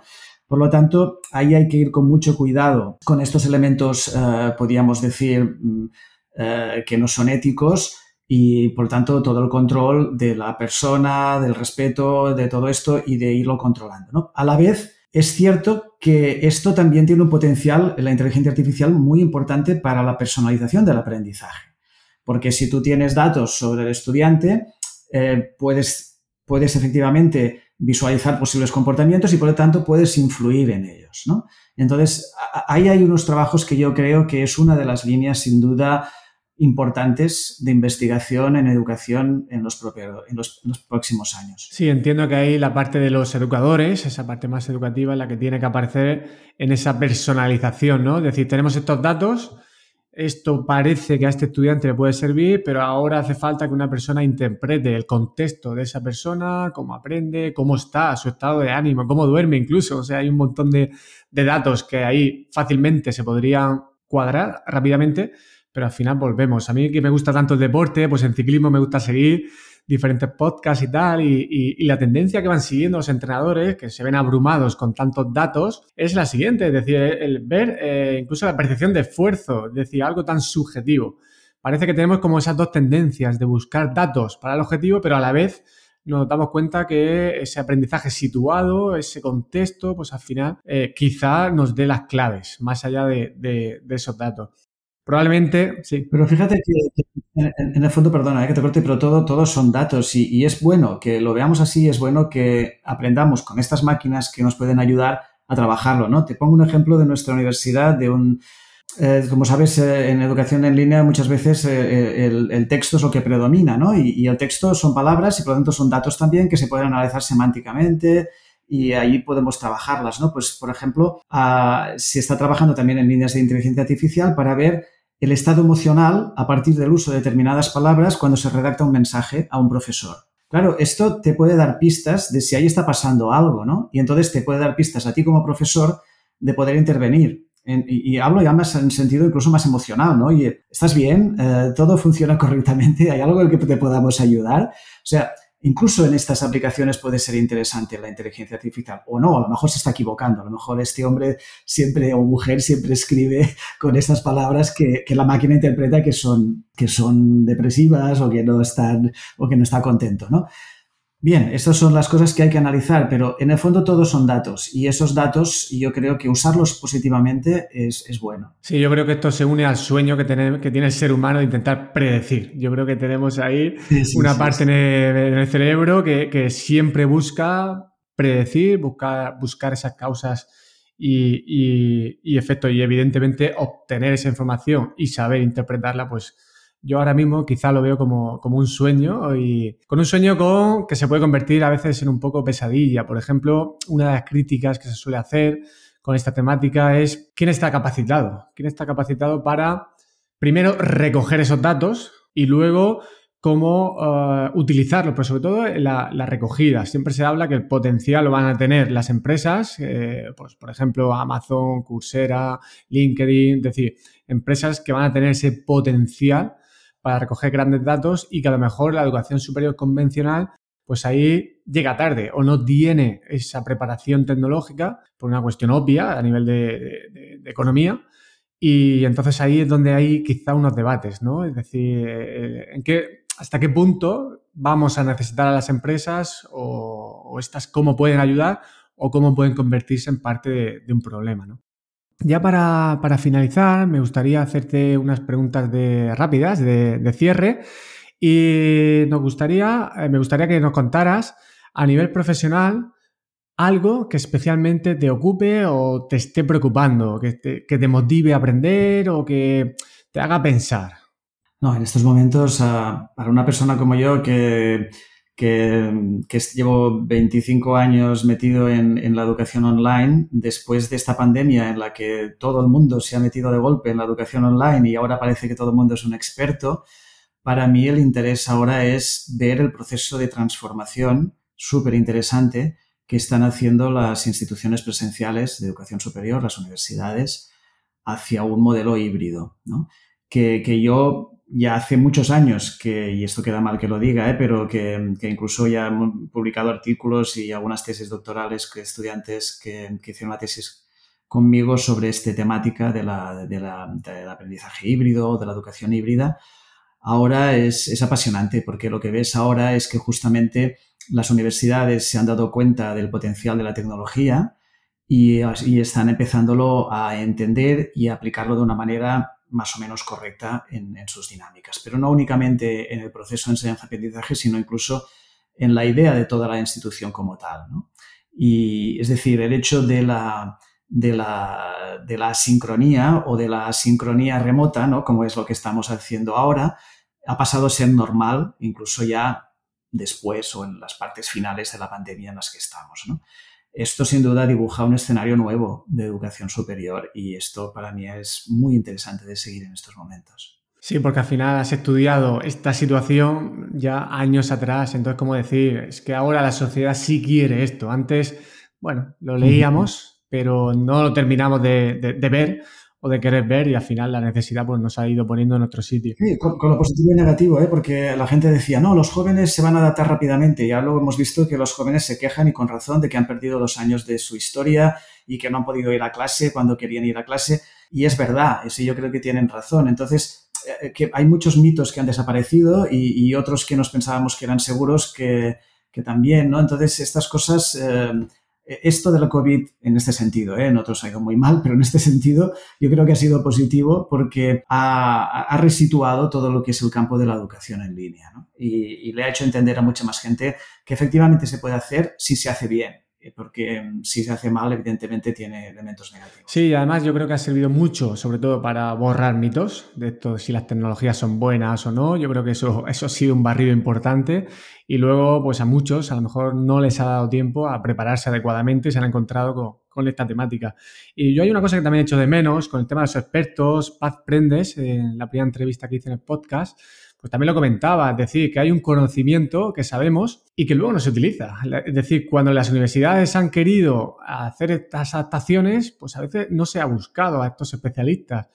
Por lo tanto, ahí hay que ir con mucho cuidado con estos elementos, eh, podríamos decir, mm, eh, que no son éticos y, por tanto, todo el control de la persona, del respeto, de todo esto y de irlo controlando. A la vez, es cierto que esto también tiene un potencial, la inteligencia artificial, muy importante para la personalización del aprendizaje. Porque si tú tienes datos sobre el estudiante, eh, puedes, puedes efectivamente visualizar posibles comportamientos y por lo tanto puedes influir en ellos. Entonces, ahí hay unos trabajos que yo creo que es una de las líneas sin duda importantes de investigación en educación en los, próximos años. Sí, entiendo que ahí la parte de los educadores, esa parte más educativa, la que tiene que aparecer en esa personalización, ¿no? Es decir, tenemos estos datos, esto parece que a este estudiante le puede servir, pero ahora hace falta que una persona interprete el contexto de esa persona, cómo aprende, cómo está, su estado de ánimo, cómo duerme incluso. O sea, hay un montón de, de datos que ahí fácilmente se podrían cuadrar rápidamente pero al final volvemos. A mí que me gusta tanto el deporte, pues en ciclismo me gusta seguir diferentes podcasts y tal, y, la tendencia que van siguiendo los entrenadores, que se ven abrumados con tantos datos, es la siguiente, es decir, el ver eh, incluso la percepción de esfuerzo, es decir, algo tan subjetivo. Parece que tenemos como esas dos tendencias de buscar datos para el objetivo, pero a la vez nos damos cuenta que ese aprendizaje situado, ese contexto, pues al final eh, quizá nos dé las claves más allá de esos datos. Probablemente, sí. Pero fíjate que, en, el fondo, perdona eh, que te corte, pero todo, todos son datos y, es bueno que lo veamos así, es bueno que aprendamos con estas máquinas que nos pueden ayudar a trabajarlo, ¿no? Te pongo un ejemplo de nuestra universidad, de un, eh, como sabes, eh, en educación en línea muchas veces el, texto es lo que predomina, ¿no? Y, y, el texto son palabras y por lo tanto son datos también que se pueden analizar semánticamente, y ahí podemos trabajarlas, ¿no? Pues, por ejemplo, ah, se está trabajando también en líneas de inteligencia artificial para ver el estado emocional a partir del uso de determinadas palabras cuando se redacta un mensaje a un profesor. Claro, esto te puede dar pistas de si ahí está pasando algo, ¿no? Y entonces te puede dar pistas a ti como profesor de poder intervenir. y, hablo ya más en sentido incluso más emocional, ¿no? Oye, ¿estás bien? Eh, ¿Todo funciona correctamente? ¿Hay algo en el que te podamos ayudar? O sea, Incluso en estas aplicaciones puede ser interesante la inteligencia artificial o no, a lo mejor se está equivocando, a lo mejor este hombre siempre o mujer siempre escribe con estas palabras que, la máquina interpreta que son, que son depresivas o que no están o que no está contento, ¿no? Bien, estas son las cosas que hay que analizar, pero en el fondo todos son datos y esos datos yo creo que usarlos positivamente es, bueno. Sí, yo creo que esto se une al sueño que tiene, que tiene el ser humano de intentar predecir. Yo creo que tenemos ahí una parte en, el, cerebro que, siempre busca predecir, buscar, buscar esas causas y, y efectos y evidentemente obtener esa información y saber interpretarla, pues yo ahora mismo quizá lo veo como, un sueño y con un sueño que se puede convertir a veces en un poco pesadilla. Por ejemplo, una de las críticas que se suele hacer con esta temática es quién está capacitado. ¿Quién está capacitado para, primero, recoger esos datos y luego cómo uh, utilizarlos, pero sobre todo la, la, recogida. Siempre se habla que el potencial lo van a tener las empresas, eh, pues por ejemplo Amazon, Coursera, LinkedIn, es decir, empresas que van a tener ese potencial para recoger grandes datos y que a lo mejor la educación superior convencional pues ahí llega tarde o no tiene esa preparación tecnológica por una cuestión obvia a nivel de, economía. Y entonces ahí es donde hay quizá unos debates, ¿no? Es decir, eh, ¿en qué, ¿hasta qué punto vamos a necesitar a las empresas o, estas cómo pueden ayudar o cómo pueden convertirse en parte de, de un problema, ¿no? Ya para, finalizar, me gustaría hacerte unas preguntas de, rápidas de, cierre y nos gustaría, eh, me gustaría que nos contaras a nivel profesional algo que especialmente te ocupe o te esté preocupando, que te, que te motive a aprender o que te haga pensar. No, en estos momentos, ah, para una persona como yo que que, llevo 25 años metido en, la educación online, después de esta pandemia en la que todo el mundo se ha metido de golpe en la educación online y ahora parece que todo el mundo es un experto, para mí el interés ahora es ver el proceso de transformación súper interesante que están haciendo las instituciones presenciales de educación superior, las universidades, hacia un modelo híbrido. Que, que yo ya hace muchos años que, y esto queda mal que lo diga, ¿eh? pero que, incluso ya han publicado artículos y algunas tesis doctorales que estudiantes que, hicieron la tesis conmigo sobre esta temática de la, de del aprendizaje híbrido, de la educación híbrida. Ahora es, es, apasionante porque lo que ves ahora es que justamente las universidades se han dado cuenta del potencial de la tecnología y, y están empezándolo a entender y a aplicarlo de una manera más o menos correcta en, sus dinámicas, pero no únicamente en el proceso de enseñanza-aprendizaje, sino incluso en la idea de toda la institución como tal. Y es decir, el hecho de la, de la, de la asincronía o de la asincronía remota, ¿no? como es lo que estamos haciendo ahora, ha pasado a ser normal, incluso ya después o en las partes finales de la pandemia en las que estamos. ¿no? Esto sin duda dibuja un escenario nuevo de educación superior y esto para mí es muy interesante de seguir en estos momentos. Sí, porque al final has estudiado esta situación ya años atrás, entonces, como decir, es que ahora la sociedad sí quiere esto. Antes, bueno, lo leíamos, pero no lo terminamos de, de ver o de querer ver y al final la necesidad pues, nos ha ido poniendo en otro sitio. Sí, con, lo positivo y negativo, ¿eh? porque la gente decía, no, los jóvenes se van a adaptar rápidamente. Ya luego hemos visto que los jóvenes se quejan y con razón de que han perdido dos años de su historia y que no han podido ir a clase cuando querían ir a clase. Y es verdad, eso yo creo que tienen razón. Entonces, eh, que hay muchos mitos que han desaparecido y, otros que nos pensábamos que eran seguros que, que también, ¿no? Entonces, estas cosas... Eh, eh, esto de la COVID en este sentido, ¿eh? en otros ha ido muy mal, pero en este sentido yo creo que ha sido positivo porque ha, resituado todo lo que es el campo de la educación en línea y, y, le ha hecho entender a mucha más gente que efectivamente se puede hacer si se hace bien. Eh, porque mm, si se hace mal, evidentemente tiene elementos negativos. Sí, además yo creo que ha servido mucho, sobre todo para borrar mitos de esto, si las tecnologías son buenas o no. Yo creo que eso, eso ha sido un barrido importante y luego, pues a muchos a lo mejor no les ha dado tiempo a prepararse adecuadamente y se han encontrado con, con esta temática. Y yo hay una cosa que también he hecho de menos con el tema de los expertos, Paz Prendes, en la primera entrevista que hice en el podcast, pues también lo comentaba, es decir, que hay un conocimiento que sabemos y que luego no se utiliza. Es decir, cuando las universidades han querido hacer estas adaptaciones, pues a veces no se ha buscado a estos especialistas.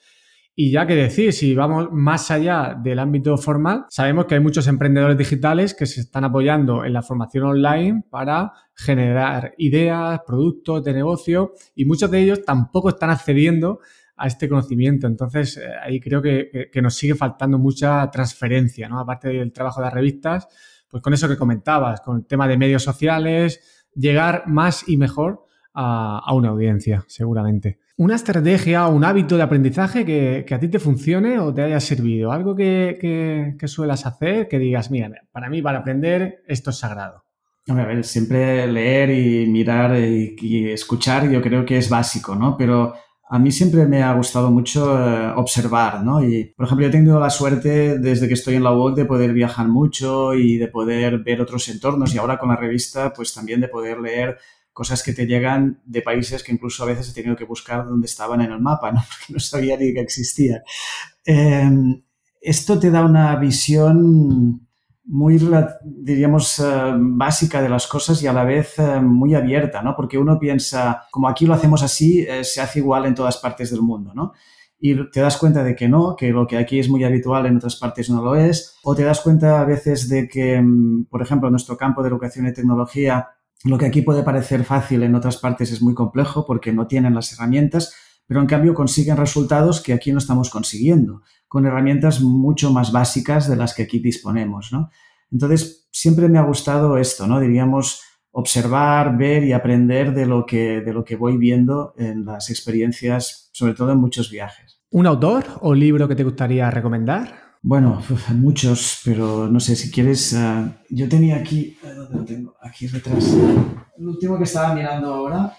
Y ya que decir, si vamos más allá del ámbito formal, sabemos que hay muchos emprendedores digitales que se están apoyando en la formación online para generar ideas, productos de negocio y muchos de ellos tampoco están accediendo a este conocimiento. Entonces, eh, ahí creo que, nos sigue faltando mucha transferencia, ¿no? Aparte del trabajo de las revistas, pues con eso que comentabas, con el tema de medios sociales, llegar más y mejor a, una audiencia, seguramente. Una estrategia o un hábito de aprendizaje que, a ti te funcione o te haya servido, algo que, que, suelas hacer, que digas, mira, para mí para aprender esto es sagrado. A ver, siempre leer y mirar y, y, escuchar yo creo que es básico, ¿no? Pero a mí siempre me ha gustado mucho eh, observar, ¿no? Y, por ejemplo, yo he tenido la suerte desde que estoy en la UOC de poder viajar mucho y de poder ver otros entornos y ahora con la revista, pues también de poder leer cosas que te llegan de países que incluso a veces he tenido que buscar dónde estaban en el mapa, ¿no? Porque no sabía ni que existían. Em, esto te da una visión muy, diríamos, eh, básica de las cosas y a la vez eh, muy abierta, ¿no? Porque uno piensa, como aquí lo hacemos así, eh, se hace igual en todas partes del mundo, ¿no? Y te das cuenta de que no, que lo que aquí es muy habitual en otras partes no lo es, o te das cuenta a veces de que, mm, por ejemplo, en nuestro campo de educación y tecnología, lo que aquí puede parecer fácil en otras partes es muy complejo porque no tienen las herramientas, pero en cambio consiguen resultados que aquí no estamos consiguiendo con herramientas mucho más básicas de las que aquí disponemos, ¿no? Entonces, siempre me ha gustado esto, ¿no? Diríamos, observar, ver y aprender de lo que, de lo que voy viendo en las experiencias, sobre todo en muchos viajes. ¿Un autor o libro que te gustaría recomendar? Bueno, muchos, pero no sé si quieres. Uh, yo tenía aquí. ¿Dónde lo tengo? Aquí detrás. El último que estaba mirando ahora,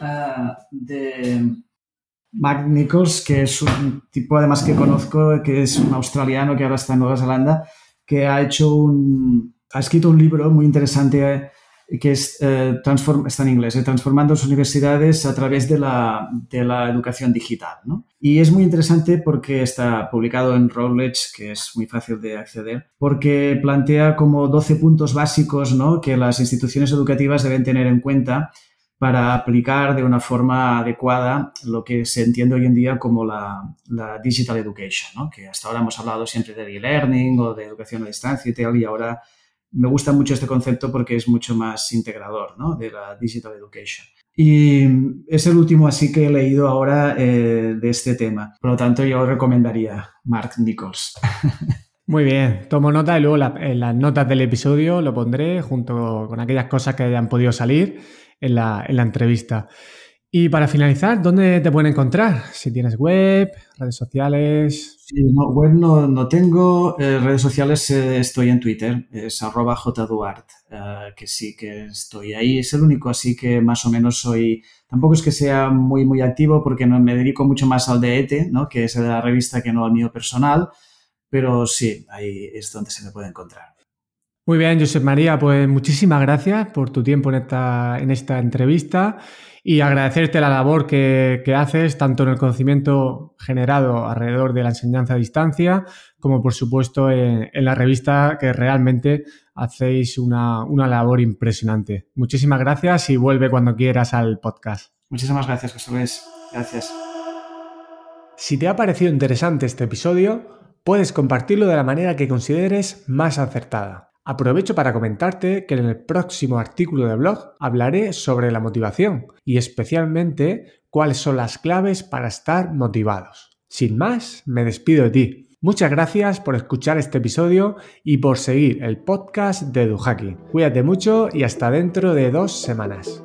uh, de Mark Nichols, que es un tipo además que conozco, que es un australiano que ahora está en Nueva Zelanda, que ha hecho un, ha escrito un libro muy interesante que es, eh, está en inglés, eh, Transformando las universidades a través de la, de la educación digital. ¿no? Y es muy interesante porque está publicado en Routledge, que es muy fácil de acceder, porque plantea como 12 puntos básicos ¿no? que las instituciones educativas deben tener en cuenta para aplicar de una forma adecuada lo que se entiende hoy en día como la, digital education, ¿no? que hasta ahora hemos hablado siempre de e-learning o de educación a distancia y tal, y ahora me gusta mucho este concepto porque es mucho más integrador ¿no? de la digital education. Y es el último así que he leído ahora eh, de este tema. Por lo tanto, yo recomendaría Mark Nichols. Muy bien, tomo nota y luego en las notas del episodio lo pondré junto con aquellas cosas que hayan podido salir en la, entrevista. Y para finalizar, ¿dónde te pueden encontrar? Si tienes web, redes sociales. Sí, no, web no, tengo. Eh, redes sociales eh, estoy en Twitter, es arroba jduart, eh, que sí que estoy ahí. Es el único, así que más o menos soy. Tampoco es que sea muy, muy activo porque no, me dedico mucho más al de ETE, ¿no? que es la revista, que no al mío personal. Pero sí, ahí es donde se me puede encontrar. Muy bien, Josep María, pues muchísimas gracias por tu tiempo en esta, en esta entrevista y agradecerte la labor que, haces tanto en el conocimiento generado alrededor de la enseñanza a distancia como por supuesto en, la revista que realmente hacéis una, una, labor impresionante. Muchísimas gracias y vuelve cuando quieras al podcast. Muchísimas gracias, José Luis. Gracias. Si te ha parecido interesante este episodio, puedes compartirlo de la manera que consideres más acertada. Aprovecho para comentarte que en el próximo artículo de blog hablaré sobre la motivación y especialmente cuáles son las claves para estar motivados. Sin más, me despido de ti. Muchas gracias por escuchar este episodio y por seguir el podcast de Duhaki. Cuídate mucho y hasta dentro de dos semanas.